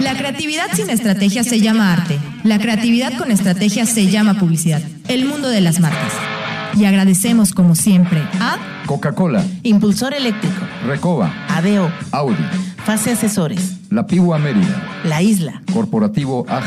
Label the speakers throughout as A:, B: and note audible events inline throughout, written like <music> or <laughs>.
A: La creatividad sin estrategia se llama arte. La creatividad con estrategia se llama publicidad. El mundo de las marcas. Y agradecemos como siempre a
B: Coca-Cola,
C: Impulsor Eléctrico,
B: Recoba,
C: ADO,
B: Audi,
C: Fase Asesores,
B: La Pigua Mérida,
C: La Isla,
B: Corporativo AG.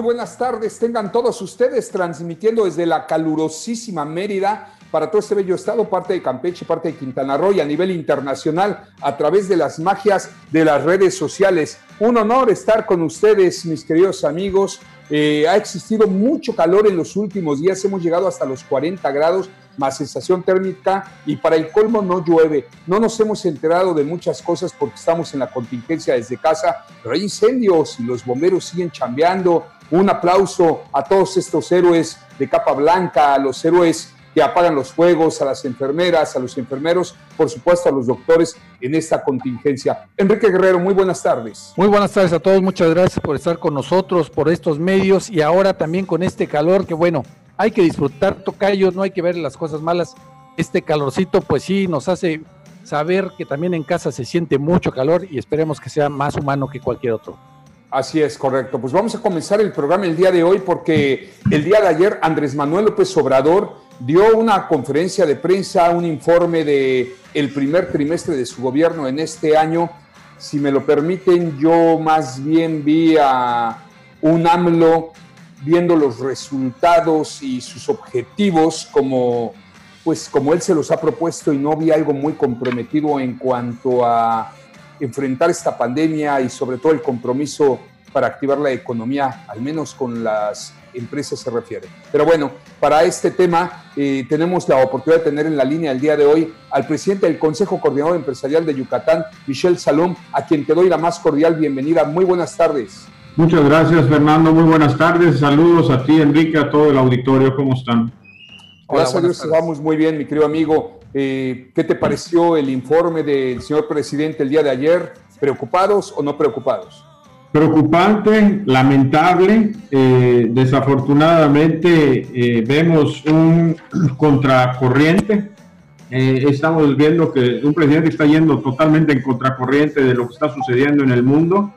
D: Muy buenas tardes, tengan todos ustedes transmitiendo desde la calurosísima Mérida para todo este bello estado, parte de Campeche, parte de Quintana Roo y a nivel internacional a través de las magias de las redes sociales. Un honor estar con ustedes, mis queridos amigos. Eh, ha existido mucho calor en los últimos días, hemos llegado hasta los 40 grados más sensación térmica y para el colmo no llueve. No nos hemos enterado de muchas cosas porque estamos en la contingencia desde casa, pero hay incendios y los bomberos siguen chambeando. Un aplauso a todos estos héroes de capa blanca, a los héroes que apagan los fuegos, a las enfermeras, a los enfermeros, por supuesto a los doctores en esta contingencia. Enrique Guerrero, muy buenas tardes.
E: Muy buenas tardes a todos, muchas gracias por estar con nosotros, por estos medios y ahora también con este calor que bueno, hay que disfrutar, tocayo, no hay que ver las cosas malas. Este calorcito pues sí nos hace saber que también en casa se siente mucho calor y esperemos que sea más humano que cualquier otro.
D: Así es, correcto. Pues vamos a comenzar el programa el día de hoy porque el día de ayer Andrés Manuel López Obrador dio una conferencia de prensa, un informe de el primer trimestre de su gobierno en este año. Si me lo permiten, yo más bien vi a un AMLO viendo los resultados y sus objetivos como pues como él se los ha propuesto y no vi algo muy comprometido en cuanto a enfrentar esta pandemia y sobre todo el compromiso para activar la economía, al menos con las empresas se refiere. Pero bueno, para este tema eh, tenemos la oportunidad de tener en la línea el día de hoy al presidente del Consejo Coordinador Empresarial de Yucatán, Michel Salom, a quien te doy la más cordial bienvenida. Muy buenas tardes.
F: Muchas gracias, Fernando. Muy buenas tardes. Saludos a ti, Enrique, a todo el auditorio. ¿Cómo están?
D: Gracias a Dios, estamos muy bien, mi querido amigo. Eh, ¿Qué te pareció el informe del señor presidente el día de ayer? ¿Preocupados o no preocupados?
F: Preocupante, lamentable. Eh, desafortunadamente eh, vemos un <clears throat> contracorriente. estamos viendo que un presidente está yendo totalmente en contracorriente de lo que está sucediendo en el mundo.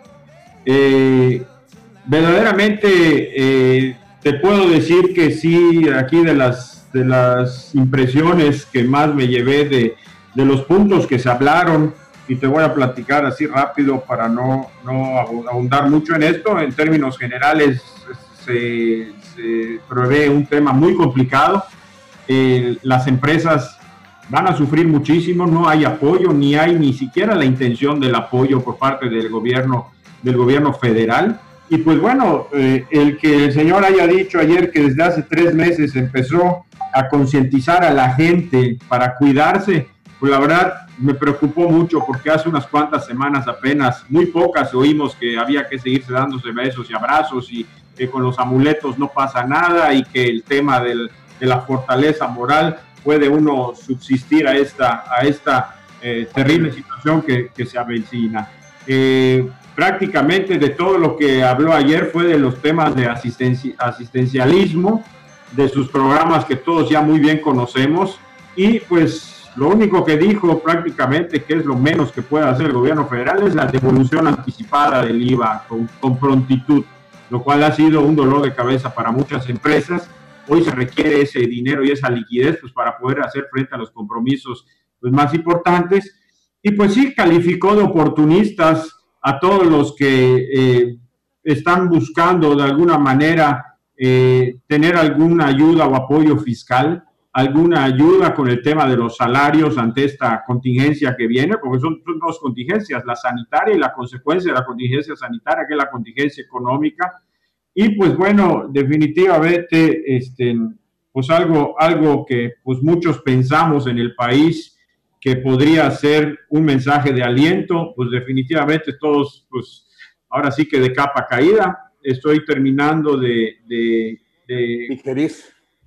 F: verdaderamente te puedo decir que sí, aquí de las de las impresiones que más me llevé de, de los puntos que se hablaron y te voy a platicar así rápido para no, no abundar mucho en esto. En términos generales se, se prevé un tema muy complicado. Eh, las empresas van a sufrir muchísimo, no hay apoyo, ni hay ni siquiera la intención del apoyo por parte del gobierno, del gobierno federal. Y pues bueno, eh, el que el señor haya dicho ayer que desde hace tres meses empezó a concientizar a la gente para cuidarse, pues la verdad me preocupó mucho porque hace unas cuantas semanas apenas, muy pocas, oímos que había que seguirse dándose besos y abrazos y que con los amuletos no pasa nada y que el tema del, de la fortaleza moral puede uno subsistir a esta, a esta eh, terrible situación que, que se avecina. Eh, prácticamente de todo lo que habló ayer fue de los temas de asistencialismo, de sus programas que todos ya muy bien conocemos y pues lo único que dijo prácticamente que es lo menos que puede hacer el gobierno federal es la devolución anticipada del IVA con, con prontitud, lo cual ha sido un dolor de cabeza para muchas empresas. Hoy se requiere ese dinero y esa liquidez pues, para poder hacer frente a los compromisos pues, más importantes. Y pues sí, calificó de oportunistas a todos los que eh, están buscando de alguna manera eh, tener alguna ayuda o apoyo fiscal, alguna ayuda con el tema de los salarios ante esta contingencia que viene, porque son, dos contingencias, la sanitaria y la consecuencia de la contingencia sanitaria, que es la contingencia económica. Y pues bueno, definitivamente, este, pues algo, algo que pues muchos pensamos en el país que podría ser un mensaje de aliento, pues definitivamente todos, pues ahora sí que de capa caída, estoy terminando de, de,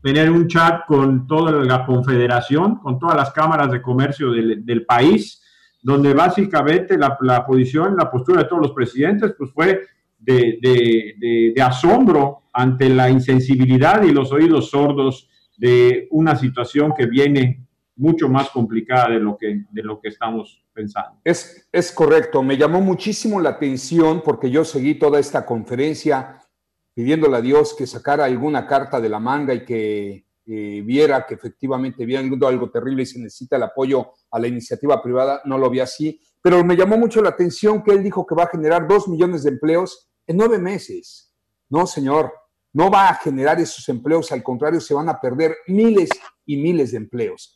F: tener un chat con toda la confederación, con todas las cámaras de comercio del, del país, donde básicamente la, la, posición, la postura de todos los presidentes, pues fue de, de, de, asombro ante la insensibilidad y los oídos sordos de una situación que viene mucho más complicada de lo que, de lo que estamos pensando.
D: Es, es correcto, me llamó muchísimo la atención porque yo seguí toda esta conferencia pidiéndole a Dios que sacara alguna carta de la manga y que eh, viera que efectivamente viendo algo terrible y se necesita el apoyo a la iniciativa privada, no lo vi así, pero me llamó mucho la atención que él dijo que va a generar dos millones de empleos en nueve meses. No, señor, no va a generar esos empleos, al contrario, se van a perder miles y miles de empleos.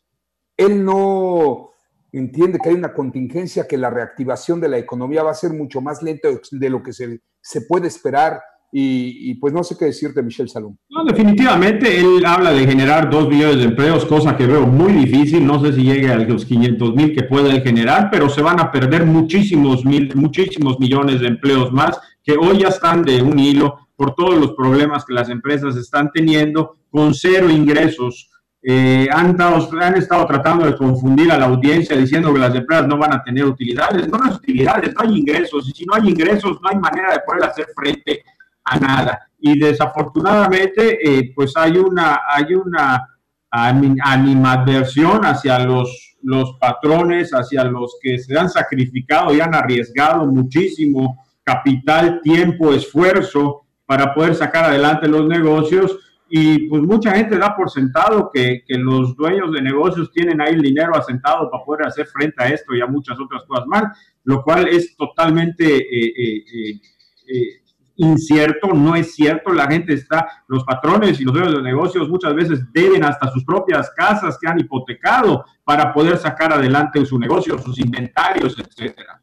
D: Él no entiende que hay una contingencia, que la reactivación de la economía va a ser mucho más lenta de lo que se, se puede esperar y, pues no sé qué decirte, Michel Salom.
F: No, definitivamente él habla de generar dos millones de empleos, cosa que veo muy difícil. No sé si llegue a los 500 mil que puede generar, pero se van a perder muchísimos, mil, muchísimos millones de empleos más que hoy ya están de un hilo por todos los problemas que las empresas están teniendo con cero ingresos. Eh, han, han estado tratando de confundir a la audiencia diciendo que las empresas no van a tener utilidades. No, no hay utilidades, no hay ingresos. Y si no hay ingresos, no hay manera de poder hacer frente a nada. Y desafortunadamente, eh, pues hay una, hay una animadversión hacia los, los patrones, hacia los que se han sacrificado y han arriesgado muchísimo capital, tiempo, esfuerzo para poder sacar adelante los negocios. Y pues mucha gente da por sentado que, que los dueños de negocios tienen ahí el dinero asentado para poder hacer frente a esto y a muchas otras cosas más, lo cual es totalmente eh, eh, eh incierto, no es cierto, la gente está, los patrones y los dueños de negocios muchas veces deben hasta sus propias casas que han hipotecado para poder sacar adelante su negocio, sus inventarios, etcétera.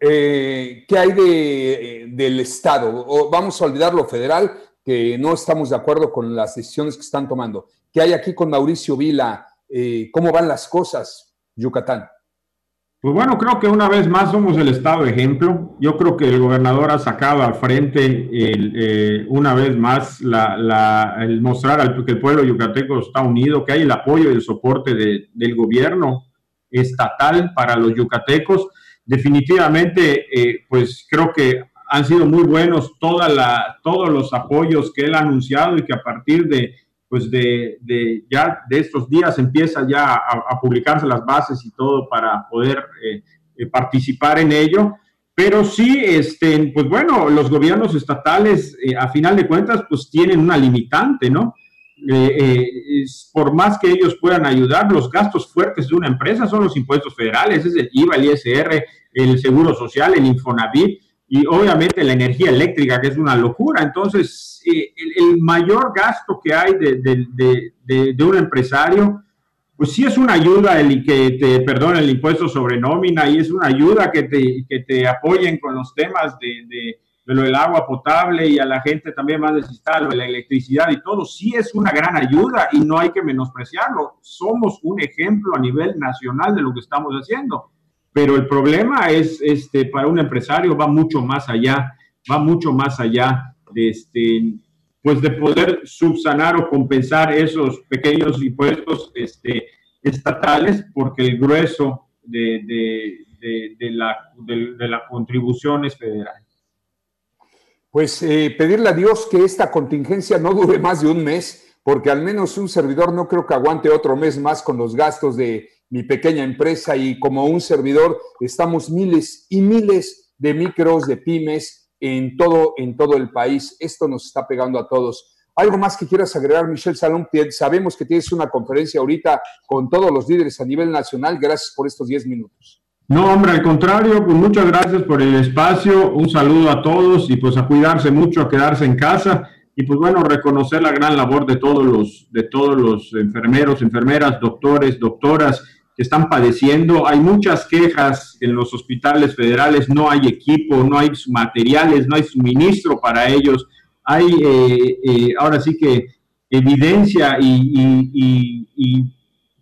D: Eh, ¿Qué hay de, del Estado? Vamos a olvidar lo federal, que no estamos de acuerdo con las decisiones que están tomando. ¿Qué hay aquí con Mauricio Vila? Eh, ¿Cómo van las cosas, Yucatán?
F: Pues bueno, creo que una vez más somos el estado ejemplo. Yo creo que el gobernador ha sacado al frente eh, una vez más el mostrar al, que el pueblo yucateco está unido, que hay el apoyo y el soporte del gobierno estatal para los yucatecos. Definitivamente, eh, pues creo que han sido muy buenos toda la, todos los apoyos que él ha anunciado y que a partir de pues de, de, ya de estos días empieza ya a, publicarse las bases y todo para poder eh, eh, participar en ello. Pero sí, este, pues bueno, los gobiernos estatales, eh, a final de cuentas, pues tienen una limitante, ¿no? por más que ellos puedan ayudar, los gastos fuertes de una empresa son los impuestos federales, es el IVA, el ISR, el Seguro Social, el Infonavit y obviamente la energía eléctrica, que es una locura. Entonces, el, mayor gasto que hay de, un empresario, pues sí es una ayuda el que te el impuesto sobre nómina y es una ayuda que te, que te apoyen con los temas de, lo del agua potable y a la gente también más necesitada, lo de la electricidad y todo, sí es una gran ayuda y no hay que menospreciarlo. Somos un ejemplo a nivel nacional de lo que estamos haciendo. Pero el problema es, este, para un empresario va mucho más allá, va mucho más allá de, este, pues de poder subsanar o compensar esos pequeños impuestos este, estatales, porque el grueso de, de, la, de, la contribución es federal.
D: Pues eh, pedirle a Dios que esta contingencia no dure más de un mes, porque al menos un servidor no creo que aguante otro mes más con los gastos de mi pequeña empresa y como un servidor estamos miles y miles de micros, de pymes en todo, en todo el país. Esto nos está pegando a todos. ¿Algo más que quieras agregar, Michelle Salón? Sabemos que tienes una conferencia ahorita con todos los líderes a nivel nacional. Gracias por estos 10 minutos.
F: No, hombre, al contrario, pues muchas gracias por el espacio. Un saludo a todos y pues a cuidarse mucho, a quedarse en casa y pues bueno, reconocer la gran labor de todos los, de todos los enfermeros, enfermeras, doctores, doctoras que están padeciendo. Hay muchas quejas en los hospitales federales, no hay equipo, no hay materiales, no hay suministro para ellos. Hay eh, eh, ahora sí que evidencia y,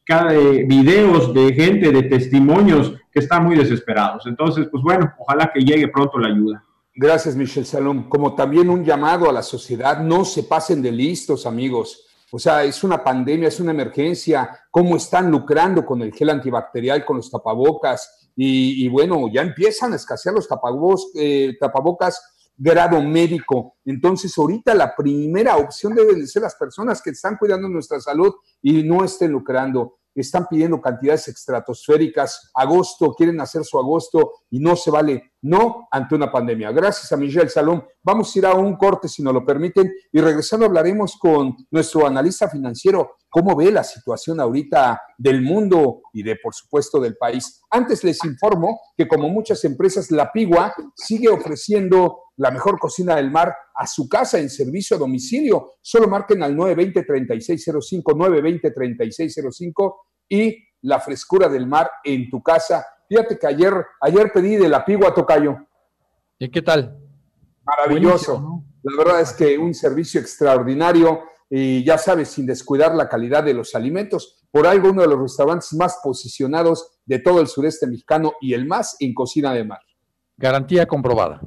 F: cada, eh, videos de gente, de testimonios que están muy desesperados. Entonces, pues bueno, ojalá que llegue pronto la ayuda.
D: Gracias, Michelle Salom. Como también un llamado a la sociedad, no se pasen de listos, amigos o sea, es una pandemia, es una emergencia, cómo están lucrando con el gel antibacterial, con los tapabocas. Y, bueno, ya empiezan a escasear los tapabocas, eh, tapabocas grado médico. Entonces, ahorita la primera opción deben de ser las personas que están cuidando nuestra salud y no estén lucrando están pidiendo cantidades estratosféricas, agosto, quieren hacer su agosto y no se vale, no ante una pandemia. Gracias a Michelle Salón. Vamos a ir a un corte, si nos lo permiten, y regresando hablaremos con nuestro analista financiero, cómo ve la situación ahorita del mundo y de, por supuesto, del país. Antes les informo que como muchas empresas, la Pigua sigue ofreciendo la mejor cocina del mar a su casa en servicio a domicilio. Solo marquen al 920-3605, 920-3605 y la frescura del mar en tu casa. Fíjate que ayer, ayer pedí de la Pigua Tocayo.
E: ¿Y qué tal?
D: Maravilloso. La verdad es que un servicio extraordinario y ya sabes, sin descuidar la calidad de los alimentos. Por algo uno de los restaurantes más posicionados de todo el sureste mexicano y el más en cocina de mar.
E: Garantía comprobada.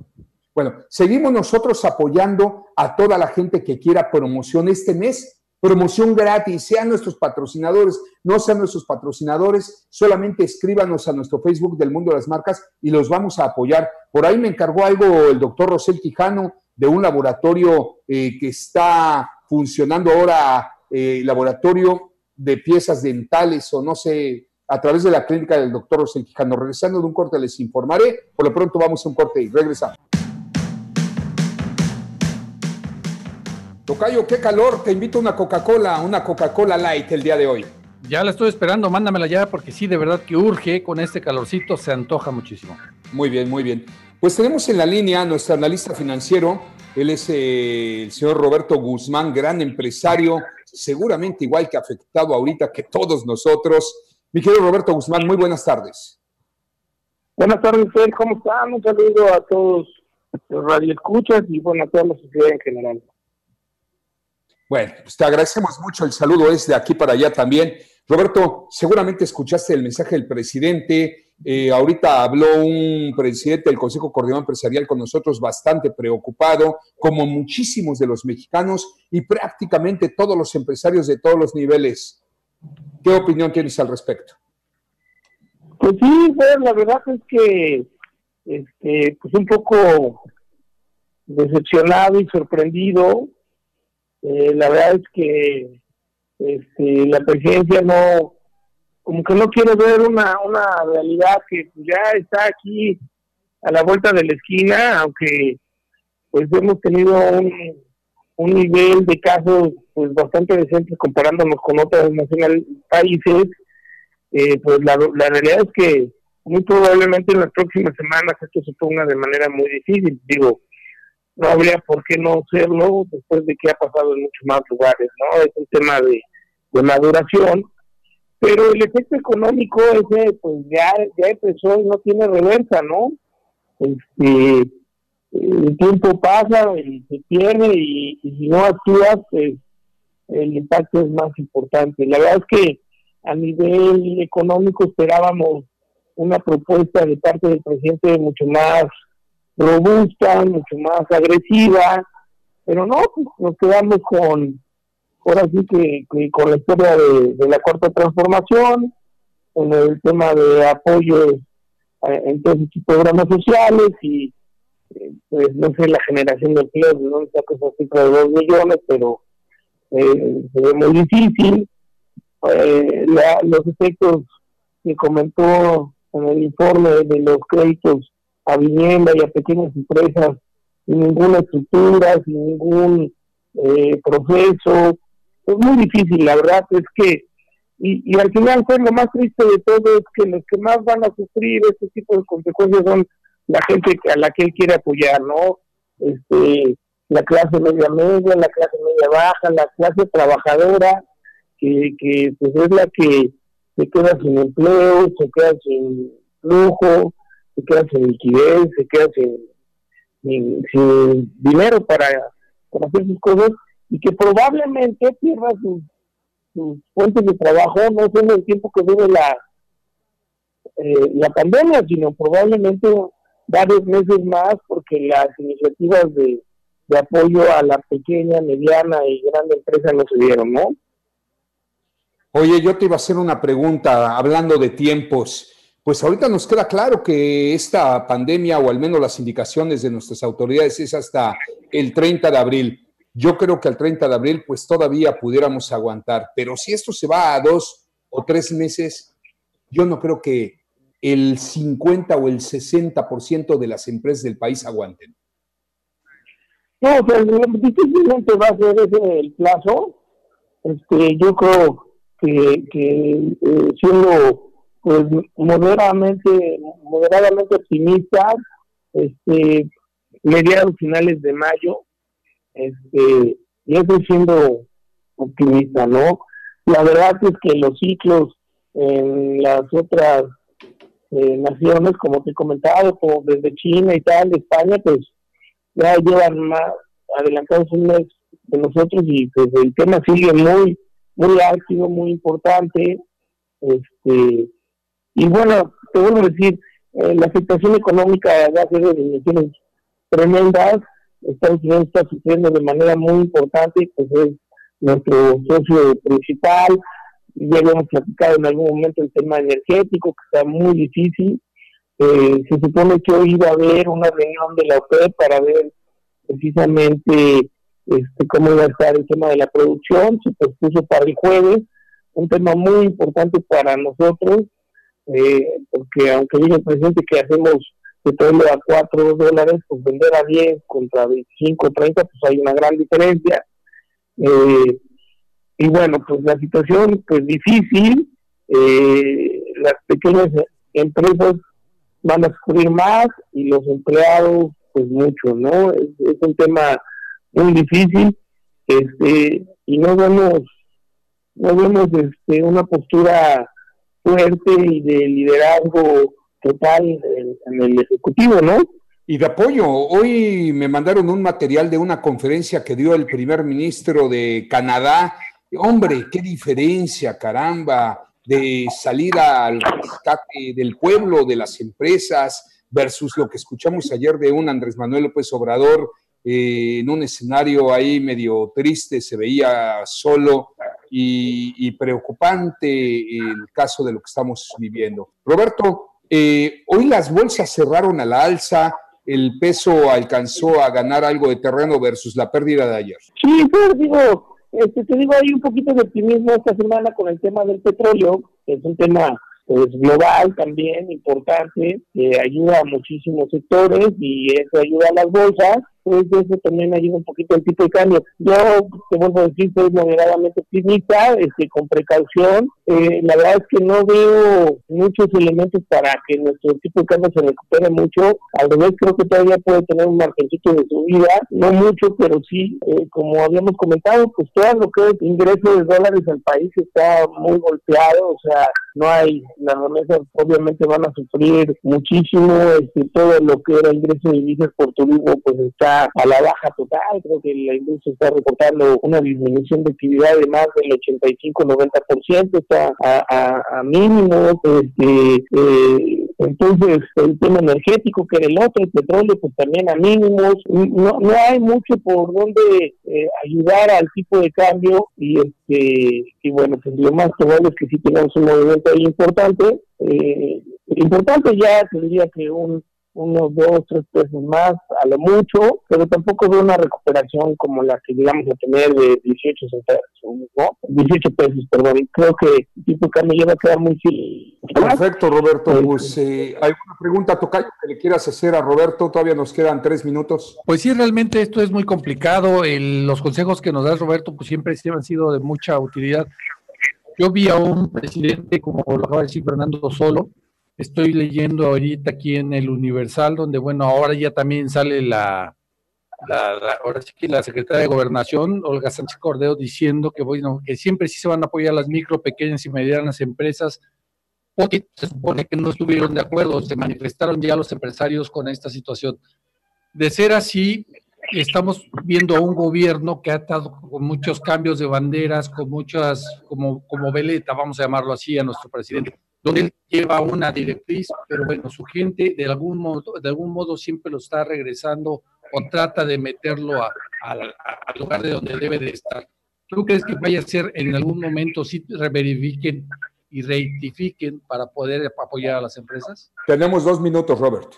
D: Bueno, seguimos nosotros apoyando a toda la gente que quiera promoción este mes, promoción gratis, sean nuestros patrocinadores, no sean nuestros patrocinadores, solamente escríbanos a nuestro Facebook del Mundo de las Marcas y los vamos a apoyar. Por ahí me encargó algo el doctor Rosel Quijano de un laboratorio eh, que está funcionando ahora, eh, laboratorio de piezas dentales o no sé, a través de la clínica del doctor Rosel Quijano. Regresando de un corte les informaré, por lo pronto vamos a un corte y regresamos. Tocayo, qué calor. Te invito a una Coca-Cola, una Coca-Cola Light el día de hoy.
E: Ya la estoy esperando, mándamela ya porque sí, de verdad que urge con este calorcito, se antoja muchísimo.
D: Muy bien, muy bien. Pues tenemos en la línea a nuestro analista financiero, él es eh, el señor Roberto Guzmán, gran empresario, seguramente igual que afectado ahorita que todos nosotros. Mi querido Roberto Guzmán, muy buenas tardes.
G: Buenas tardes, ¿cómo están? Un saludo a todos los radioescuchas y bueno, a toda la sociedad en general.
D: Bueno, pues te agradecemos mucho. El saludo es de aquí para allá también. Roberto, seguramente escuchaste el mensaje del presidente. Eh, ahorita habló un presidente del Consejo Coordinador Empresarial con nosotros bastante preocupado, como muchísimos de los mexicanos y prácticamente todos los empresarios de todos los niveles. ¿Qué opinión tienes al respecto?
G: Pues sí, pues, la verdad es que este, pues un poco decepcionado y sorprendido eh, la verdad es que este, la presidencia no, como que no quiere ver una, una realidad que ya está aquí a la vuelta de la esquina, aunque pues hemos tenido un, un nivel de casos pues bastante decente comparándonos con otros nacionales países, eh, pues la, la realidad es que muy probablemente en las próximas semanas esto se ponga de manera muy difícil. Digo, no habría por qué no serlo después de que ha pasado en muchos más lugares, ¿no? Es un tema de, maduración, pero el efecto económico ese pues ya, ya empezó y no tiene reversa, ¿no? Este, el tiempo pasa y se pierde y, si no actúas, pues el impacto es más importante. La verdad es que a nivel económico esperábamos una propuesta de parte del presidente mucho más robusta, mucho más agresiva, pero no, pues nos quedamos con, ahora sí que, con la historia de, la cuarta transformación, con el tema de apoyo en todos estos programas sociales y eh, pues no sé la generación de empleo, dónde saca esa cifra de dos millones, pero eh, se ve muy difícil. Eh, los efectos que comentó en el informe de los créditos a vivienda y a pequeñas empresas sin ninguna estructura, sin ningún eh, proceso. Es muy difícil, la verdad es que, y, y al final fue lo más triste de todo es que los que más van a sufrir este tipo de consecuencias son la gente a la que él quiere apoyar, ¿no? Este, la clase media media, la clase media baja, la clase trabajadora, que, que pues es la que se queda sin empleo, se queda sin lujo, se queda sin liquidez, se queda sin, dinero para, hacer sus cosas y que probablemente pierda sus, fuentes de trabajo no solo el tiempo que dure la, eh, la pandemia, sino probablemente varios meses más porque las iniciativas de, de apoyo a la pequeña, mediana y grande empresa no se dieron, ¿no?
D: Oye, yo te iba a hacer una pregunta hablando de tiempos pues ahorita nos queda claro que esta pandemia, o al menos las indicaciones de nuestras autoridades, es hasta el 30 de abril. Yo creo que al 30 de abril, pues todavía pudiéramos aguantar, pero si esto se va a dos o tres meses, yo no creo que el 50 o el 60% de las empresas del país aguanten.
G: No, pues difícilmente va a ser ese el plazo. Este, yo creo que, que eh, siendo pues moderadamente, moderadamente optimista, este, mediados finales de mayo, este, yo estoy siendo optimista, ¿no? La verdad es que los ciclos en las otras eh, naciones, como te he comentado, como desde China y tal, España, pues ya llevan más adelantados un mes de nosotros y pues el tema sigue muy, muy activo, muy importante. Este, y bueno, te vuelvo a decir, eh, la situación económica va a ser de dimensiones tremendas. Estados Unidos está sufriendo de manera muy importante, pues es nuestro socio principal. Ya habíamos platicado en algún momento el tema energético, que está muy difícil. Eh, se supone que hoy iba a haber una reunión de la OPEP para ver precisamente este, cómo iba a estar el tema de la producción. Se pospuso para el jueves, un tema muy importante para nosotros eh, porque aunque diga el presidente que hacemos petróleo a 4 dólares, pues vender a 10 contra 25 o 30, pues hay una gran diferencia. Eh, y bueno, pues la situación pues difícil, eh, las pequeñas empresas van a sufrir más y los empleados pues mucho, ¿no? Es, es un tema muy difícil este y no vemos no vemos este una postura fuerte y de liderazgo total en, el Ejecutivo, ¿no?
D: Y de apoyo. Hoy me mandaron un material de una conferencia que dio el primer ministro de Canadá. Hombre, qué diferencia, caramba, de salir al rescate del pueblo, de las empresas, versus lo que escuchamos ayer de un Andrés Manuel López Obrador eh, en un escenario ahí medio triste, se veía solo y, preocupante el caso de lo que estamos viviendo. Roberto, eh, hoy las bolsas cerraron a la alza, el peso alcanzó a ganar algo de terreno versus la pérdida de ayer.
G: Sí, pues digo, este, te digo, hay un poquito de optimismo esta semana con el tema del petróleo, que es un tema pues global también importante, que ayuda a muchísimos sectores y eso ayuda a las bolsas pues eso también ayuda un poquito el tipo de cambio. Yo te vuelvo a decir, soy moderadamente optimista, este, con precaución. Eh, la verdad es que no veo muchos elementos para que nuestro tipo de cambio se recupere mucho. Al revés, creo que todavía puede tener un margencito de subida, no mucho, pero sí, eh, como habíamos comentado, pues todo lo que es ingreso de dólares al país está muy golpeado, o sea, no hay, las remesas obviamente van a sufrir muchísimo, este, todo lo que era ingreso de divisas por turismo pues está a la baja total. Creo que la industria está reportando una disminución de actividad de más del 85-90%, está a, a, a mínimos. Este, eh, entonces, el tema energético, que era el otro, el petróleo, pues también a mínimos. No, no hay mucho por donde eh, ayudar al tipo de cambio y este y bueno, pues lo más probable es que sí tengamos un movimiento ahí importante. Eh, importante ya, tendría que un unos dos, tres pesos más, a lo mucho, pero tampoco veo una recuperación como la que digamos a tener de 18 centavos, ¿no? 18 pesos, perdón. Creo que el tipo de cambio ya va a quedar muy
D: Perfecto, Roberto. Pues, eh, ¿alguna pregunta, Tocayo, que le quieras hacer a Roberto? Todavía nos quedan tres minutos.
E: Pues sí, realmente esto es muy complicado. los consejos que nos da Roberto, pues siempre han sido de mucha utilidad. Yo vi a un presidente, como lo acaba de decir Fernando Solo, Estoy leyendo ahorita aquí en el Universal, donde, bueno, ahora ya también sale la, la secretaria de Gobernación, Olga Sánchez Cordero, diciendo que, bueno, que siempre sí se van a apoyar las micro, pequeñas y medianas empresas, porque se supone que no estuvieron de acuerdo, se manifestaron ya los empresarios con esta situación. De ser así, estamos viendo a un gobierno que ha estado con muchos cambios de banderas, con muchas, como, como veleta, vamos a llamarlo así, a nuestro presidente donde él lleva una directriz, pero bueno, su gente de algún modo, de algún modo siempre lo está regresando o trata de meterlo al lugar de donde debe de estar. ¿Tú crees que vaya a ser en algún momento si reverifiquen y rectifiquen para poder apoyar a las empresas?
D: Tenemos dos minutos, Robert.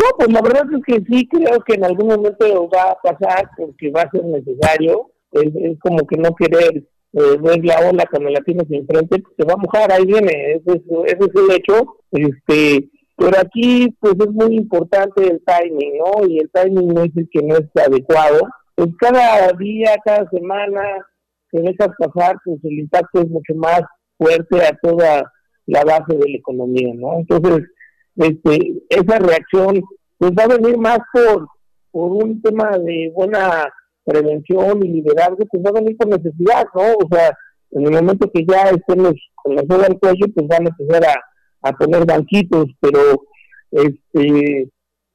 G: No, pues la verdad es que sí, creo que en algún momento va a pasar porque va a ser necesario. Es, es como que no querer eh, ver la ola cuando la tienes enfrente, pues se va a mojar, ahí viene, ese es, es el hecho. Este, pero aquí pues es muy importante el timing, ¿no? Y el timing no es el que no es adecuado. Pues cada día, cada semana que dejas pasar, pues el impacto es mucho más fuerte a toda la base de la economía, ¿no? Entonces, este, esa reacción pues va a venir más por, por un tema de buena prevención y liderazgo, pues va a venir por necesidad, ¿no? O sea, en el momento que ya estemos con la soga al cuello, pues van a empezar a, poner banquitos, pero este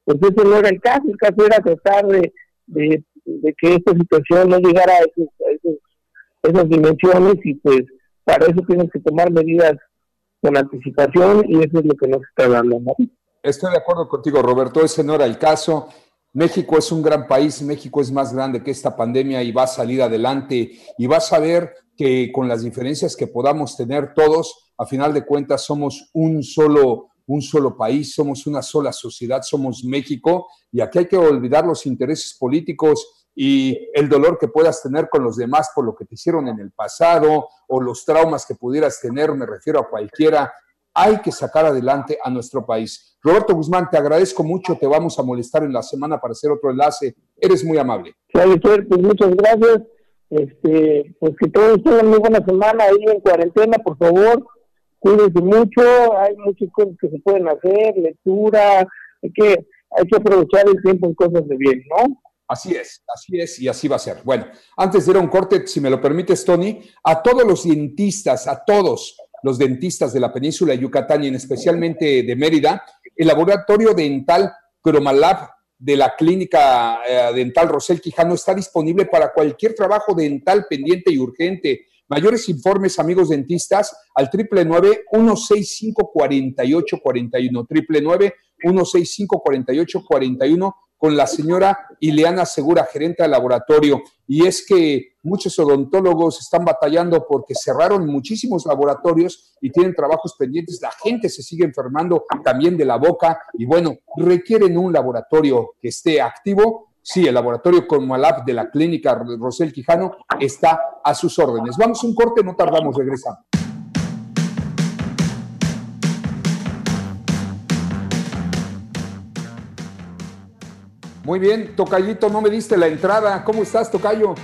G: pues ese no era el caso, el caso era tratar de, de, que esta situación no llegara a, esos, esas dimensiones y pues para eso tienen que tomar medidas con anticipación y eso es lo que nos está dando. ¿no?
D: Estoy de acuerdo contigo, Roberto, ese no era el caso. México es un gran país, México es más grande que esta pandemia y va a salir adelante y vas a ver que con las diferencias que podamos tener todos, a final de cuentas somos un solo, un solo país, somos una sola sociedad, somos México y aquí hay que olvidar los intereses políticos y el dolor que puedas tener con los demás por lo que te hicieron en el pasado o los traumas que pudieras tener, me refiero a cualquiera, hay que sacar adelante a nuestro país. Roberto Guzmán, te agradezco mucho, te vamos a molestar en la semana para hacer otro enlace, eres muy amable.
G: Claro, pues muchas gracias, este, pues que todos tengan muy buena semana ahí en cuarentena, por favor, cuídense mucho, hay muchas cosas que se pueden hacer, lectura, hay que, hay que aprovechar el tiempo en cosas de bien, ¿no?
D: Así es, así es y así va a ser. Bueno, antes de ir a un corte, si me lo permites, Tony, a todos los dentistas, a todos los dentistas de la península de Yucatán y en especialmente de Mérida, el laboratorio dental Cromalab de la clínica eh, dental Rosel Quijano está disponible para cualquier trabajo dental pendiente y urgente. Mayores informes, amigos dentistas, al triple nueve uno seis cinco cuarenta y ocho cuarenta y uno, triple nueve uno seis cinco cuarenta y ocho cuarenta y uno con la señora Ileana Segura, gerente del laboratorio. Y es que muchos odontólogos están batallando porque cerraron muchísimos laboratorios y tienen trabajos pendientes. La gente se sigue enfermando también de la boca y bueno, requieren un laboratorio que esté activo. Sí, el laboratorio Comalab de la clínica Rosel Quijano está a sus órdenes. Vamos un corte, no tardamos, regresamos. Muy bien, Tocayito, no me diste la entrada. ¿Cómo estás, Tocayo?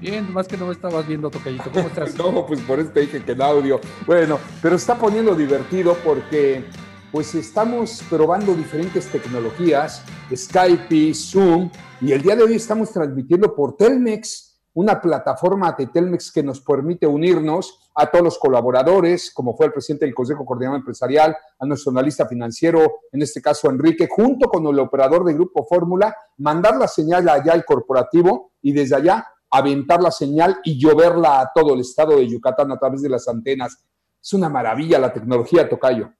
E: Bien, más que no me estabas viendo, Tocayito. ¿Cómo estás? <laughs>
D: no, pues por eso te dije que el audio. Bueno, pero está poniendo divertido porque pues estamos probando diferentes tecnologías, Skype, Zoom, y el día de hoy estamos transmitiendo por Telmex, una plataforma de Telmex que nos permite unirnos a todos los colaboradores, como fue el presidente del Consejo Coordinador Empresarial, a nuestro analista financiero, en este caso Enrique, junto con el operador de Grupo Fórmula, mandar la señal allá al corporativo y desde allá aventar la señal y lloverla a todo el estado de Yucatán a través de las antenas. Es una maravilla la tecnología, Tocayo.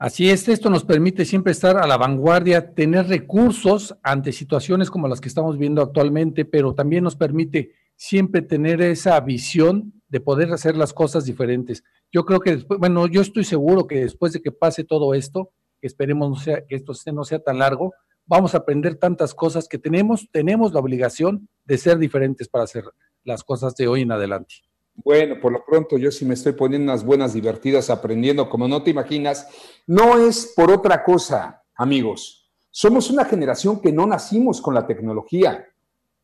E: Así es, esto nos permite siempre estar a la vanguardia, tener recursos ante situaciones como las que estamos viendo actualmente, pero también nos permite siempre tener esa visión de poder hacer las cosas diferentes. Yo creo que después, bueno, yo estoy seguro que después de que pase todo esto, esperemos que esto no sea tan largo, vamos a aprender tantas cosas que tenemos, tenemos la obligación de ser diferentes para hacer las cosas de hoy en adelante.
D: Bueno, por lo pronto yo sí me estoy poniendo unas buenas divertidas aprendiendo, como no te imaginas. No es por otra cosa, amigos. Somos una generación que no nacimos con la tecnología.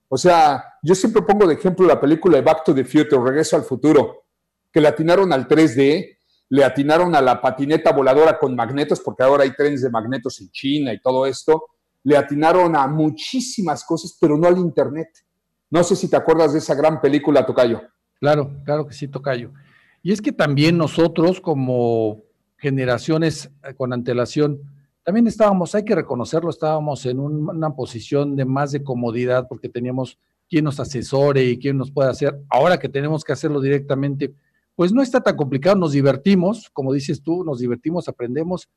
D: O sea, yo siempre pongo de ejemplo la película de Back to the Future, Regreso al Futuro, que le atinaron al 3D, le atinaron a la patineta voladora con magnetos, porque ahora hay trenes de magnetos en China y todo esto, le atinaron a muchísimas cosas, pero no al Internet. No sé si te acuerdas de esa gran película, Tocayo.
E: Claro, claro que sí, Tocayo. Y es que también nosotros como generaciones eh, con antelación, también estábamos, hay que reconocerlo, estábamos en una posición de más de comodidad porque teníamos quien nos asesore y quien nos pueda hacer. Ahora que tenemos que hacerlo directamente, pues no está tan complicado, nos divertimos, como dices tú, nos divertimos, aprendemos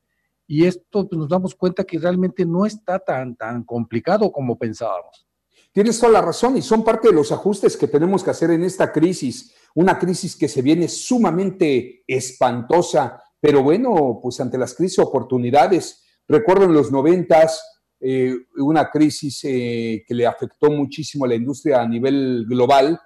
E: y esto pues, nos damos cuenta que realmente no está tan, tan complicado como pensábamos.
D: Tienes toda la razón y son parte de los ajustes que tenemos que hacer en esta crisis. una crisis que se viene sumamente espantosa, pero bueno, pues ante las crisis oportunidades. Recuerdo en los noventas eh, una crisis eh, que le afectó muchísimo a la industria a nivel global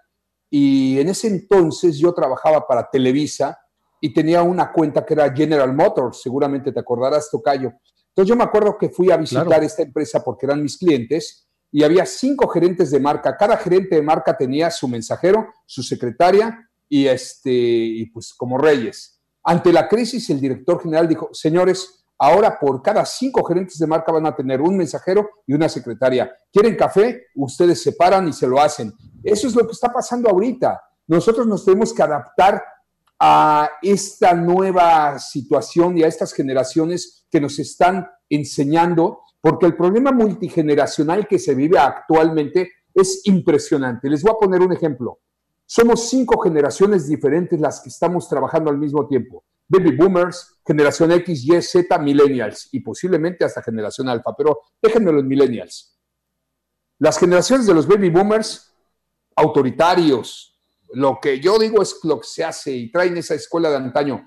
D: y en ese entonces yo trabajaba para Televisa y tenía una cuenta que era General Motors, seguramente te acordarás, Tocayo. Entonces yo me acuerdo que fui a visitar esta empresa porque eran mis clientes y había cinco gerentes de marca. Cada gerente de marca tenía su mensajero, su secretaria y, este, y pues como reyes. Ante la crisis, el director general dijo, señores, ahora por cada cinco gerentes de marca van a tener un mensajero y una secretaria. ¿Quieren café? Ustedes se paran y se lo hacen. Eso es lo que está pasando ahorita. Nosotros nos tenemos que adaptar a esta nueva situación y a estas generaciones que nos están enseñando porque el problema multigeneracional que se vive actualmente es impresionante. Les voy a poner un ejemplo. Somos cinco generaciones diferentes las que estamos trabajando al mismo tiempo. Baby boomers, generación X, Y, Z, millennials y posiblemente hasta generación alfa, pero déjenme los millennials. Las generaciones de los baby boomers, autoritarios, lo que yo digo es lo que se hace y traen esa escuela de antaño.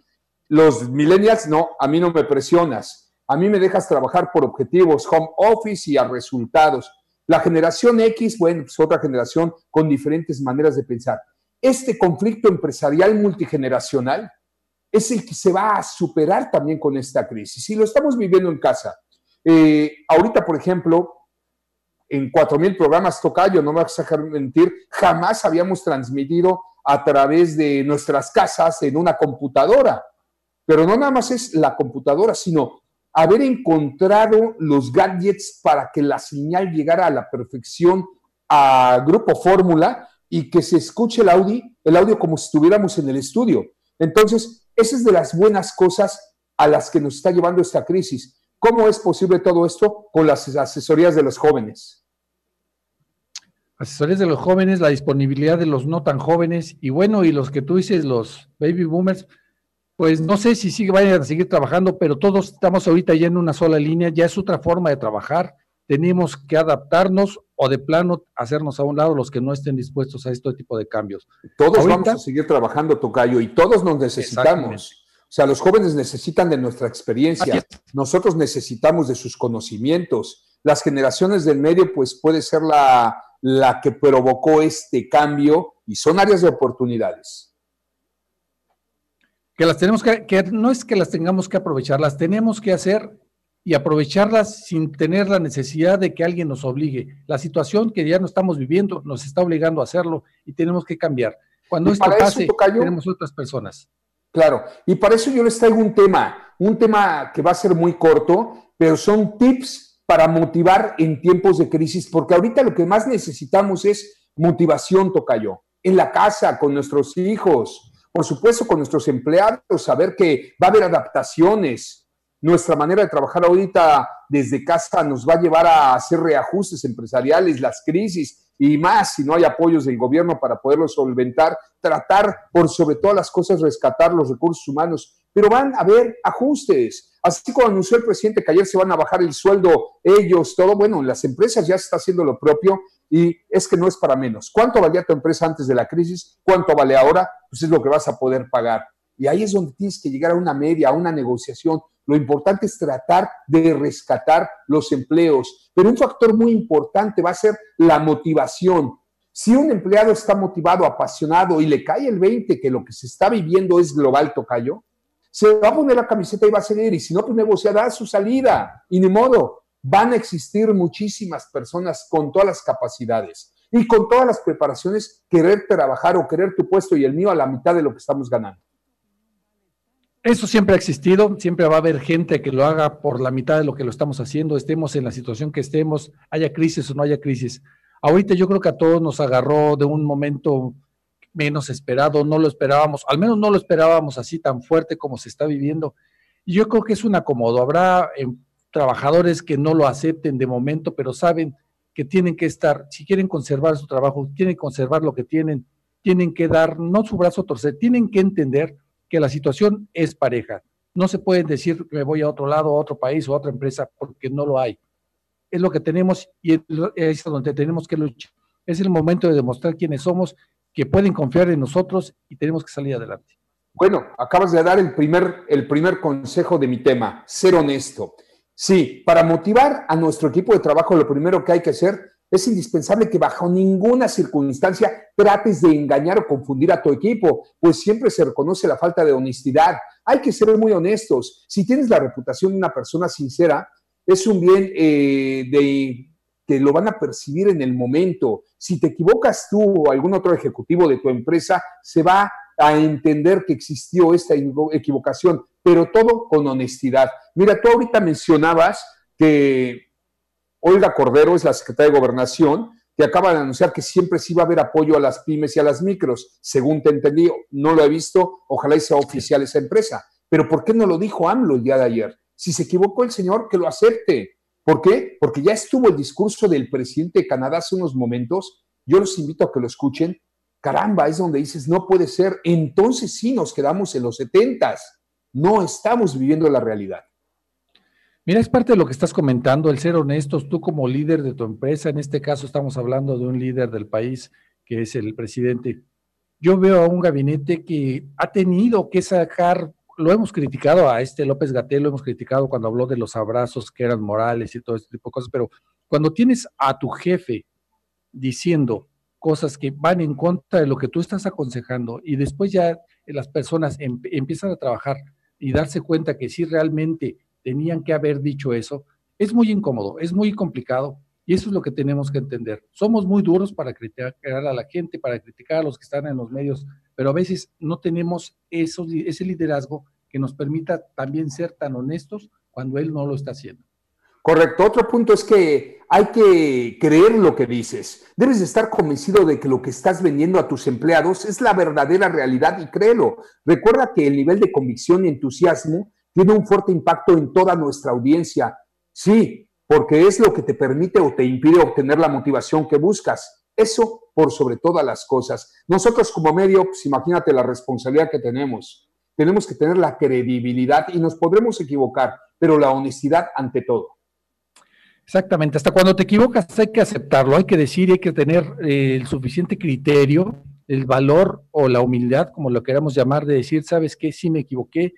D: Los millennials, no, a mí no me presionas a mí me dejas trabajar por objetivos, home office y a resultados. La generación X, bueno, es otra generación con diferentes maneras de pensar. Este conflicto empresarial multigeneracional es el que se va a superar también con esta crisis. Y lo estamos viviendo en casa. Eh, ahorita, por ejemplo, en 4.000 programas Tocayo, no me vas a dejar mentir, jamás habíamos transmitido a través de nuestras casas en una computadora. Pero no nada más es la computadora, sino haber encontrado los gadgets para que la señal llegara a la perfección a Grupo Fórmula y que se escuche el audio, el audio como si estuviéramos en el estudio. Entonces, esa es de las buenas cosas a las que nos está llevando esta crisis. ¿Cómo es posible todo esto? Con las asesorías de los jóvenes.
E: Asesorías de los jóvenes, la disponibilidad de los no tan jóvenes y bueno, y los que tú dices, los baby boomers, pues no sé si sigue, vayan a seguir trabajando, pero todos estamos ahorita ya en una sola línea, ya es otra forma de trabajar. Tenemos que adaptarnos o de plano hacernos a un lado los que no estén dispuestos a este tipo de cambios.
D: Todos vamos a seguir trabajando, Tocayo, y todos nos necesitamos. O sea, los jóvenes necesitan de nuestra experiencia, nosotros necesitamos de sus conocimientos. Las generaciones del medio, pues puede ser la, la que provocó este cambio y son áreas de oportunidades
E: que las tenemos que, que no es que las tengamos que aprovechar, las tenemos que hacer y aprovecharlas sin tener la necesidad de que alguien nos obligue. La situación que ya no estamos viviendo nos está obligando a hacerlo y tenemos que cambiar. Cuando esto pase, tenemos otras personas.
D: Claro, y para eso yo les traigo un tema, un tema que va a ser muy corto, pero son tips para motivar en tiempos de crisis, porque ahorita lo que más necesitamos es motivación, Tocayo, en la casa, con nuestros hijos, por supuesto, con nuestros empleados, saber que va a haber adaptaciones. Nuestra manera de trabajar ahorita desde casa nos va a llevar a hacer reajustes empresariales, las crisis y más si no hay apoyos del gobierno para poderlo solventar, tratar por sobre todas las cosas rescatar los recursos humanos, pero van a haber ajustes. Así como anunció el presidente que ayer se van a bajar el sueldo ellos, todo, bueno, las empresas ya se está haciendo lo propio y es que no es para menos. ¿Cuánto valía tu empresa antes de la crisis? ¿Cuánto vale ahora? Pues es lo que vas a poder pagar. Y ahí es donde tienes que llegar a una media, a una negociación. Lo importante es tratar de rescatar los empleos. Pero un factor muy importante va a ser la motivación. Si un empleado está motivado, apasionado y le cae el 20 que lo que se está viviendo es global, tocayo, se va a poner la camiseta y va a seguir. Y si no, pues negociará su salida. Y ni modo van a existir muchísimas personas con todas las capacidades y con todas las preparaciones querer trabajar o querer tu puesto y el mío a la mitad de lo que estamos ganando.
E: Eso siempre ha existido, siempre va a haber gente que lo haga por la mitad de lo que lo estamos haciendo, estemos en la situación que estemos, haya crisis o no haya crisis. Ahorita yo creo que a todos nos agarró de un momento menos esperado, no lo esperábamos, al menos no lo esperábamos así tan fuerte como se está viviendo. Y yo creo que es un acomodo. Habrá trabajadores que no lo acepten de momento, pero saben que tienen que estar, si quieren conservar su trabajo, tienen que conservar lo que tienen, tienen que dar, no su brazo torcer, tienen que entender que la situación es pareja. No se puede decir que me voy a otro lado, a otro país o a otra empresa, porque no lo hay. Es lo que tenemos y es donde tenemos que luchar. Es el momento de demostrar quiénes somos, que pueden confiar en nosotros y tenemos que salir adelante.
D: Bueno, acabas de dar el primer, el primer consejo de mi tema, ser honesto. Sí, para motivar a nuestro equipo de trabajo, lo primero que hay que hacer es indispensable que bajo ninguna circunstancia trates de engañar o confundir a tu equipo, pues siempre se reconoce la falta de honestidad. Hay que ser muy honestos. Si tienes la reputación de una persona sincera, es un bien eh, de que lo van a percibir en el momento. Si te equivocas tú o algún otro ejecutivo de tu empresa, se va a entender que existió esta equivocación, pero todo con honestidad. Mira, tú ahorita mencionabas que Olga Cordero es la secretaria de Gobernación, que acaba de anunciar que siempre sí va a haber apoyo a las pymes y a las micros. Según te entendí, no lo he visto, ojalá sea oficial esa empresa. Pero ¿por qué no lo dijo AMLO el día de ayer? Si se equivocó el señor, que lo acepte. ¿Por qué? Porque ya estuvo el discurso del presidente de Canadá hace unos momentos. Yo los invito a que lo escuchen caramba, es donde dices, no puede ser, entonces sí nos quedamos en los setentas, no estamos viviendo la realidad.
E: Mira, es parte de lo que estás comentando, el ser honestos, tú como líder de tu empresa, en este caso estamos hablando de un líder del país que es el presidente. Yo veo a un gabinete que ha tenido que sacar, lo hemos criticado a este López Gatel, lo hemos criticado cuando habló de los abrazos que eran morales y todo este tipo de cosas, pero cuando tienes a tu jefe diciendo, cosas que van en contra de lo que tú estás aconsejando y después ya las personas em, empiezan a trabajar y darse cuenta que sí realmente tenían que haber dicho eso, es muy incómodo, es muy complicado y eso es lo que tenemos que entender. Somos muy duros para criticar a la gente, para criticar a los que están en los medios, pero a veces no tenemos eso, ese liderazgo que nos permita también ser tan honestos cuando él no lo está haciendo.
D: Correcto. Otro punto es que hay que creer lo que dices. Debes de estar convencido de que lo que estás vendiendo a tus empleados es la verdadera realidad y créelo. Recuerda que el nivel de convicción y entusiasmo tiene un fuerte impacto en toda nuestra audiencia. Sí, porque es lo que te permite o te impide obtener la motivación que buscas. Eso por sobre todas las cosas. Nosotros como medio, pues imagínate la responsabilidad que tenemos. Tenemos que tener la credibilidad y nos podremos equivocar, pero la honestidad ante todo.
E: Exactamente, hasta cuando te equivocas hay que aceptarlo, hay que decir, hay que tener eh, el suficiente criterio, el valor o la humildad, como lo queramos llamar, de decir, sabes qué, sí me equivoqué,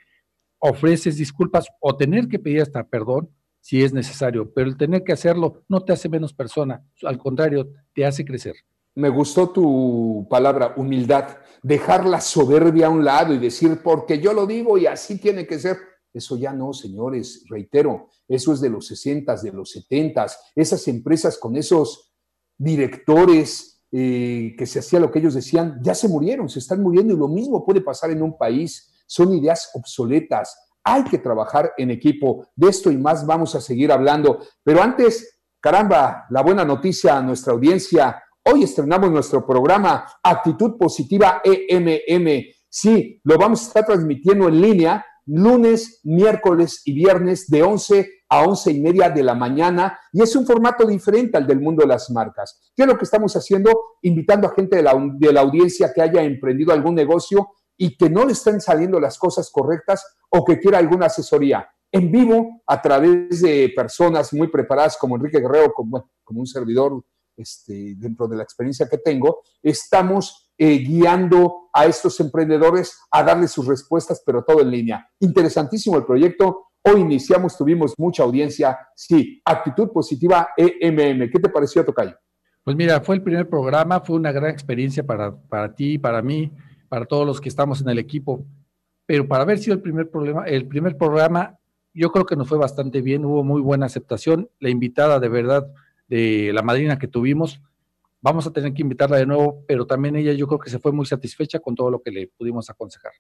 E: ofreces disculpas o tener que pedir hasta perdón si es necesario, pero el tener que hacerlo no te hace menos persona, al contrario, te hace crecer.
D: Me gustó tu palabra, humildad, dejar la soberbia a un lado y decir, porque yo lo digo y así tiene que ser. Eso ya no, señores, reitero, eso es de los 60, de los 70, esas empresas con esos directores eh, que se hacía lo que ellos decían, ya se murieron, se están muriendo y lo mismo puede pasar en un país. Son ideas obsoletas. Hay que trabajar en equipo. De esto y más vamos a seguir hablando. Pero antes, caramba, la buena noticia a nuestra audiencia. Hoy estrenamos nuestro programa Actitud Positiva EMM. Sí, lo vamos a estar transmitiendo en línea lunes, miércoles y viernes de 11 a 11 y media de la mañana y es un formato diferente al del mundo de las marcas. ¿Qué es lo que estamos haciendo? Invitando a gente de la, de la audiencia que haya emprendido algún negocio y que no le estén saliendo las cosas correctas o que quiera alguna asesoría en vivo a través de personas muy preparadas como Enrique Guerrero, como, como un servidor este, dentro de la experiencia que tengo, estamos eh, guiando a estos emprendedores a darles sus respuestas, pero todo en línea. Interesantísimo el proyecto. Hoy iniciamos, tuvimos mucha audiencia. Sí, actitud positiva EMM. ¿Qué te pareció, Tocayo?
E: Pues mira, fue el primer programa, fue una gran experiencia para, para ti, para mí, para todos los que estamos en el equipo. Pero para haber sido el primer, problema, el primer programa, yo creo que nos fue bastante bien, hubo muy buena aceptación. La invitada de verdad de la madrina que tuvimos. Vamos a tener que invitarla de nuevo, pero también ella yo creo que se fue muy satisfecha con todo lo que le pudimos aconsejar.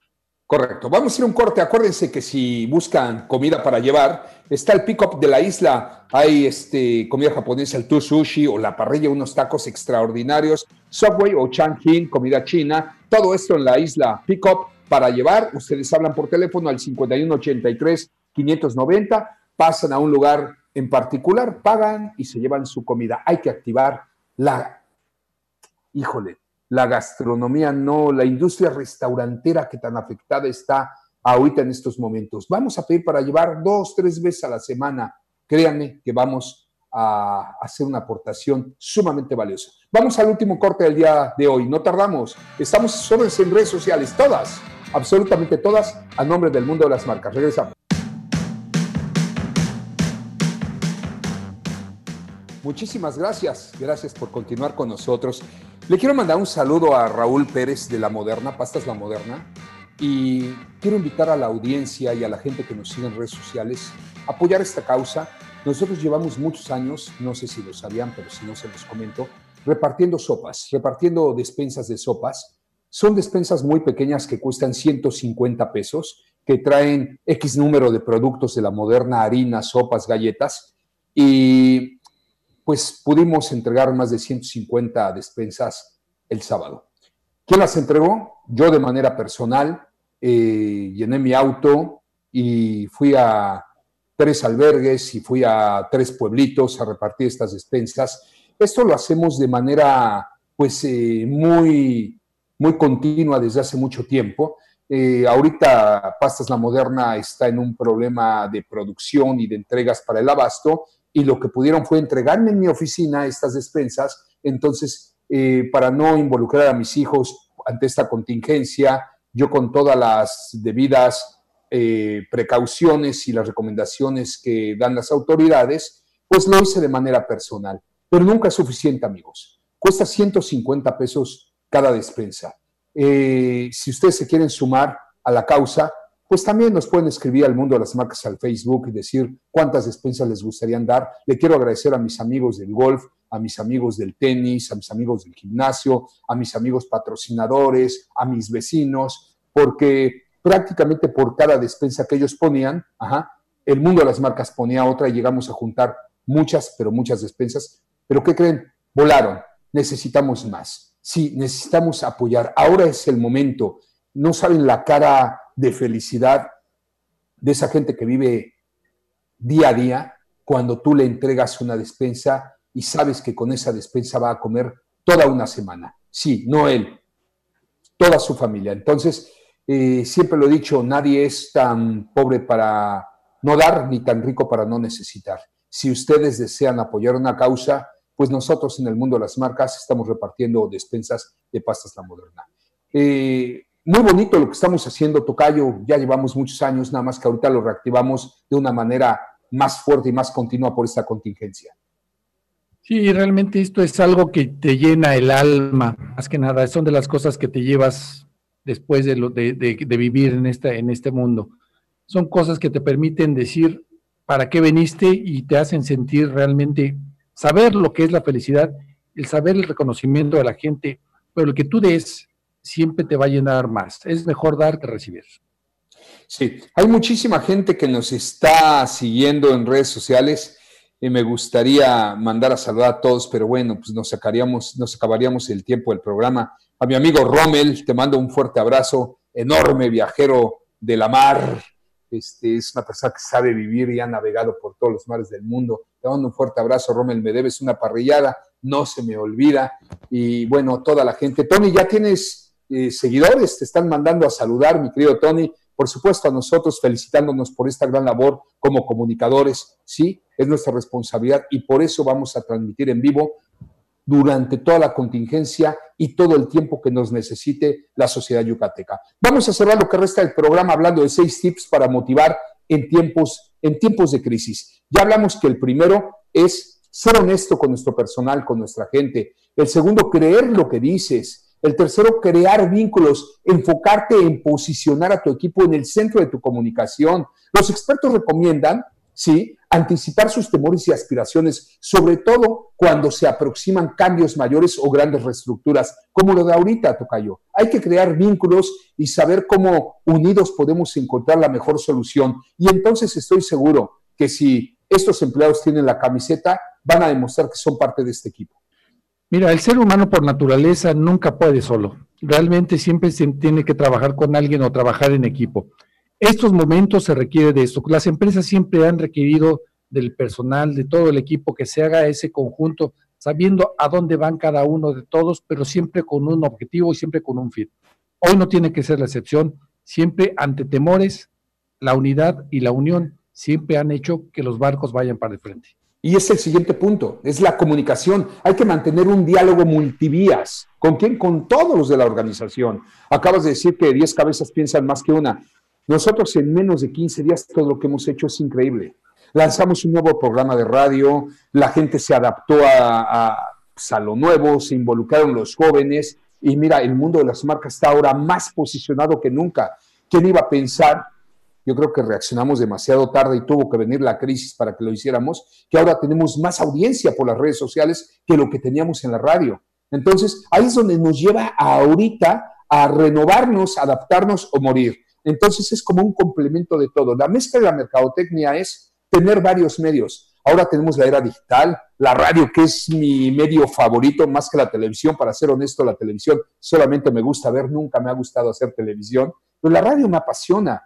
D: Correcto. Vamos a ir un corte. Acuérdense que si buscan comida para llevar, está el pick-up de la isla. Hay este, comida japonesa, el tu sushi o la parrilla, unos tacos extraordinarios. Subway o Chang'in, comida china. Todo esto en la isla. Pick-up para llevar. Ustedes hablan por teléfono al 5183-590. Pasan a un lugar en particular, pagan y se llevan su comida. Hay que activar la, híjole, la gastronomía, no, la industria restaurantera que tan afectada está ahorita en estos momentos. Vamos a pedir para llevar dos, tres veces a la semana. Créanme que vamos a hacer una aportación sumamente valiosa. Vamos al último corte del día de hoy, no tardamos, estamos solo en redes sociales, todas, absolutamente todas, a nombre del mundo de las marcas. Regresamos. Muchísimas gracias, gracias por continuar con nosotros. Le quiero mandar un saludo a Raúl Pérez de La Moderna, Pastas La Moderna, y quiero invitar a la audiencia y a la gente que nos sigue en redes sociales a apoyar esta causa. Nosotros llevamos muchos años, no sé si lo sabían, pero si no se los comento, repartiendo sopas, repartiendo despensas de sopas. Son despensas muy pequeñas que cuestan 150 pesos, que traen X número de productos de la moderna, harina, sopas, galletas, y pues pudimos entregar más de 150 despensas el sábado. ¿Quién las entregó? Yo de manera personal eh, llené mi auto y fui a tres albergues y fui a tres pueblitos a repartir estas despensas. Esto lo hacemos de manera pues eh, muy, muy continua desde hace mucho tiempo. Eh, ahorita Pastas La Moderna está en un problema de producción y de entregas para el abasto y lo que pudieron fue entregarme en mi oficina estas despensas. Entonces, eh, para no involucrar a mis hijos ante esta contingencia, yo con todas las debidas eh, precauciones y las recomendaciones que dan las autoridades, pues lo hice de manera personal. Pero nunca es suficiente, amigos. Cuesta 150 pesos cada despensa. Eh, si ustedes se quieren sumar a la causa, pues también nos pueden escribir al mundo de las marcas al Facebook y decir cuántas despensas les gustaría dar. Le quiero agradecer a mis amigos del golf, a mis amigos del tenis, a mis amigos del gimnasio, a mis amigos patrocinadores, a mis vecinos, porque prácticamente por cada despensa que ellos ponían, el mundo de las marcas ponía otra y llegamos a juntar muchas, pero muchas despensas. Pero ¿qué creen? Volaron. Necesitamos más. Sí, necesitamos apoyar. Ahora es el momento. No saben la cara de felicidad de esa gente que vive día a día cuando tú le entregas una despensa y sabes que con esa despensa va a comer toda una semana. Sí, no él, toda su familia. Entonces, eh, siempre lo he dicho, nadie es tan pobre para no dar ni tan rico para no necesitar. Si ustedes desean apoyar una causa, pues nosotros en el mundo de las marcas estamos repartiendo despensas de pastas la moderna. Eh, muy bonito lo que estamos haciendo, Tocayo. Ya llevamos muchos años, nada más que ahorita lo reactivamos de una manera más fuerte y más continua por esta contingencia.
E: Sí, realmente esto es algo que te llena el alma, más que nada. Son de las cosas que te llevas después de, lo, de, de, vivir en, esta, en este mundo. Son cosas que te permiten decir para qué veniste y te hacen sentir realmente, saber lo que es la felicidad, el saber el reconocimiento de la gente, pero lo que tú des siempre te va a llenar más. Es mejor dar que recibir.
D: Sí, hay muchísima gente que nos está siguiendo en redes sociales y me gustaría mandar a saludar a todos, pero bueno, pues nos sacaríamos, nos acabaríamos el tiempo del programa. A mi amigo Rommel, te mando un fuerte abrazo, enorme viajero de la mar. Este, es una persona que sabe vivir y ha navegado por todos los mares del mundo. Te mando un fuerte abrazo, Rommel, me debes una parrillada, no se me olvida. Y bueno, toda la gente. Tony, ya tienes eh, seguidores te están mandando a saludar, mi querido Tony. Por supuesto, a nosotros felicitándonos por esta gran labor como comunicadores. Sí, es nuestra responsabilidad y por eso vamos a transmitir en vivo durante toda la contingencia y todo el tiempo que nos necesite la sociedad yucateca. Vamos a cerrar lo que resta del programa hablando de seis tips para motivar en tiempos, en tiempos de crisis. Ya hablamos que el primero es ser honesto con nuestro personal, con nuestra gente. El segundo, creer lo que dices. El tercero, crear vínculos, enfocarte en posicionar a tu equipo en el centro de tu comunicación. Los expertos recomiendan, sí, anticipar sus temores y aspiraciones, sobre todo cuando se aproximan cambios mayores o grandes reestructuras, como lo de ahorita, Tocayo. Hay que crear vínculos y saber cómo unidos podemos encontrar la mejor solución. Y entonces estoy seguro que si estos empleados tienen la camiseta, van a demostrar que son parte de este equipo.
E: Mira, el ser humano por naturaleza nunca puede solo. Realmente siempre se tiene que trabajar con alguien o trabajar en equipo. Estos momentos se requiere de esto. Las empresas siempre han requerido del personal, de todo el equipo, que se haga ese conjunto, sabiendo a dónde van cada uno de todos, pero siempre con un objetivo y siempre con un fin. Hoy no tiene que ser la excepción. Siempre ante temores, la unidad y la unión siempre han hecho que los barcos vayan para el frente.
D: Y es el siguiente punto, es la comunicación. Hay que mantener un diálogo multivías. ¿Con quién? Con todos los de la organización. Acabas de decir que 10 cabezas piensan más que una. Nosotros en menos de 15 días todo lo que hemos hecho es increíble. Lanzamos un nuevo programa de radio, la gente se adaptó a, pues, a, lo nuevo, se involucraron los jóvenes y mira, el mundo de las marcas está ahora más posicionado que nunca. ¿Quién iba a pensar yo creo que reaccionamos demasiado tarde y tuvo que venir la crisis para que lo hiciéramos, que ahora tenemos más audiencia por las redes sociales que lo que teníamos en la radio. Entonces, ahí es donde nos lleva ahorita a renovarnos, adaptarnos o morir. Entonces, es como un complemento de todo. La mezcla de la mercadotecnia es tener varios medios. Ahora tenemos la era digital, la radio, que es mi medio favorito más que la televisión. Para ser honesto, la televisión solamente me gusta ver, nunca me ha gustado hacer televisión. Pero la radio me apasiona.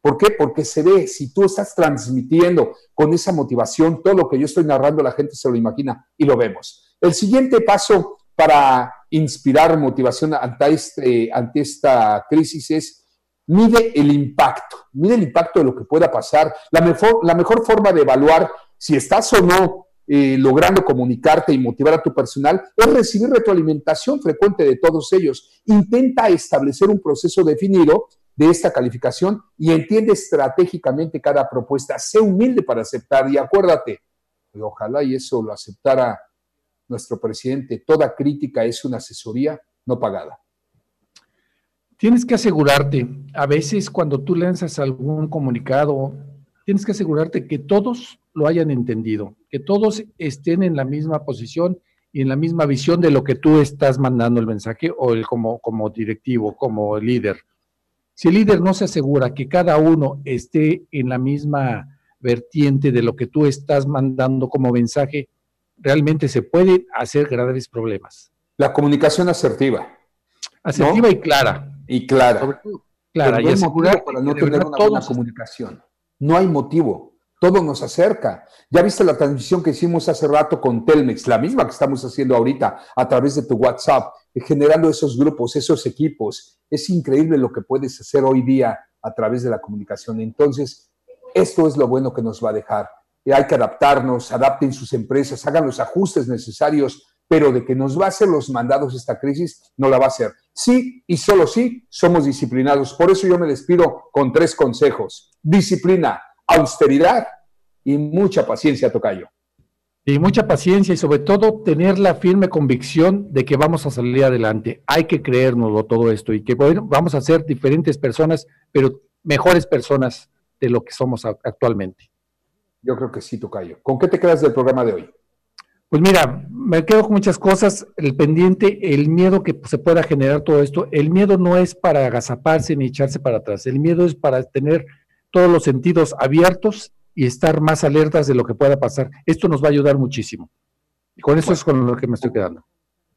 D: ¿Por qué? Porque se ve, si tú estás transmitiendo con esa motivación, todo lo que yo estoy narrando, la gente se lo imagina y lo vemos. El siguiente paso para inspirar motivación ante, este, ante esta crisis es mide el impacto, mide el impacto de lo que pueda pasar. La mejor, forma de evaluar si estás o no eh, logrando comunicarte y motivar a tu personal es recibir retroalimentación frecuente de todos ellos. Intenta establecer un proceso definido de esta calificación y entiende estratégicamente cada propuesta. Sé humilde para aceptar y acuérdate, ojalá y eso lo aceptara nuestro presidente, toda crítica es una asesoría no pagada.
E: Tienes que asegurarte, a veces cuando tú lanzas algún comunicado, tienes que asegurarte que todos lo hayan entendido, que todos estén en la misma posición y en la misma visión de lo que tú estás mandando el mensaje o el como, como directivo, como líder. Si el líder no se asegura que cada uno esté en la misma vertiente de lo que tú estás mandando como mensaje, realmente se pueden hacer graves problemas.
D: La comunicación asertiva.
E: Asertiva y clara.
D: Y clara.
E: clara.
D: y asegurar para no tener una buena comunicación. No hay motivo. Todo nos acerca. Ya viste la transmisión que hicimos hace rato con Telmex, la misma que estamos haciendo ahorita a través de tu WhatsApp, generando esos grupos, esos equipos, es increíble lo que puedes hacer hoy día a través de la comunicación. Entonces, esto es lo bueno que nos va a dejar. hay que adaptarnos, adapten sus empresas, hagan los ajustes necesarios, pero de que nos va a hacer los mandados esta crisis, no la va a hacer. Sí y solo sí somos disciplinados. Por eso yo me despido con tres consejos. Disciplina, austeridad y mucha paciencia, Tocayo.
E: Y mucha paciencia y sobre todo tener la firme convicción de que vamos a salir adelante. Hay que creérnoslo todo esto y que vamos a ser diferentes personas, pero mejores personas de lo que somos actualmente.
D: Yo creo que sí, Tocayo. ¿Con qué te quedas del programa de hoy?
E: Pues mira, me quedo con muchas cosas, el pendiente, el miedo que se pueda generar todo esto. El miedo no es para agazaparse ni echarse para atrás, el miedo es para tener todos los sentidos abiertos y estar más alertas de lo que pueda pasar. Esto nos va a ayudar muchísimo. Y con eso es con lo que me estoy quedando.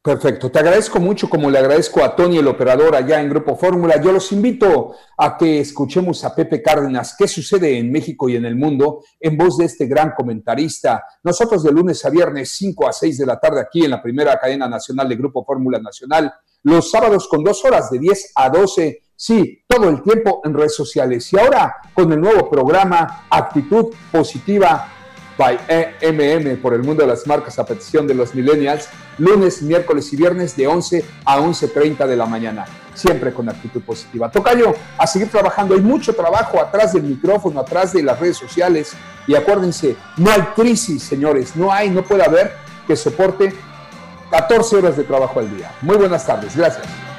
D: Perfecto, te agradezco mucho como le agradezco a Tony, el operador allá en Grupo Fórmula. Yo los invito a que escuchemos a Pepe Cárdenas, qué sucede en México y en el mundo, en voz de este gran comentarista. Nosotros de lunes a viernes, 5 a 6 de la tarde, aquí en la primera cadena nacional de Grupo Fórmula Nacional. Los sábados con dos horas de 10 a 12 Sí, todo el tiempo en redes sociales. Y ahora con el nuevo programa Actitud Positiva by EMM por el mundo de las marcas a petición de los millennials, lunes, miércoles y viernes de 11 a 11.30 de la mañana. Siempre con actitud positiva. Tocayo, a seguir trabajando. Hay mucho trabajo atrás del micrófono, atrás de las redes sociales. Y acuérdense, no hay crisis, señores. No hay, no puede haber que soporte 14 horas de trabajo al día. Muy buenas tardes. Gracias.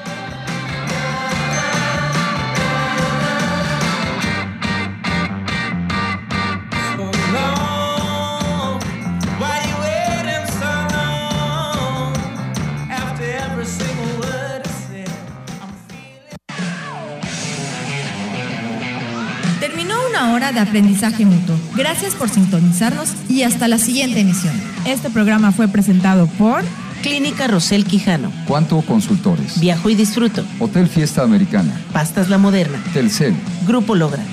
A: Aprendizaje mutuo. Gracias por sintonizarnos y hasta la siguiente emisión. Este programa fue presentado por
C: Clínica Rosel Quijano.
B: Cuanto Consultores.
C: Viajo y disfruto.
B: Hotel Fiesta Americana.
C: Pastas La Moderna.
B: Telcel.
C: Grupo Logra.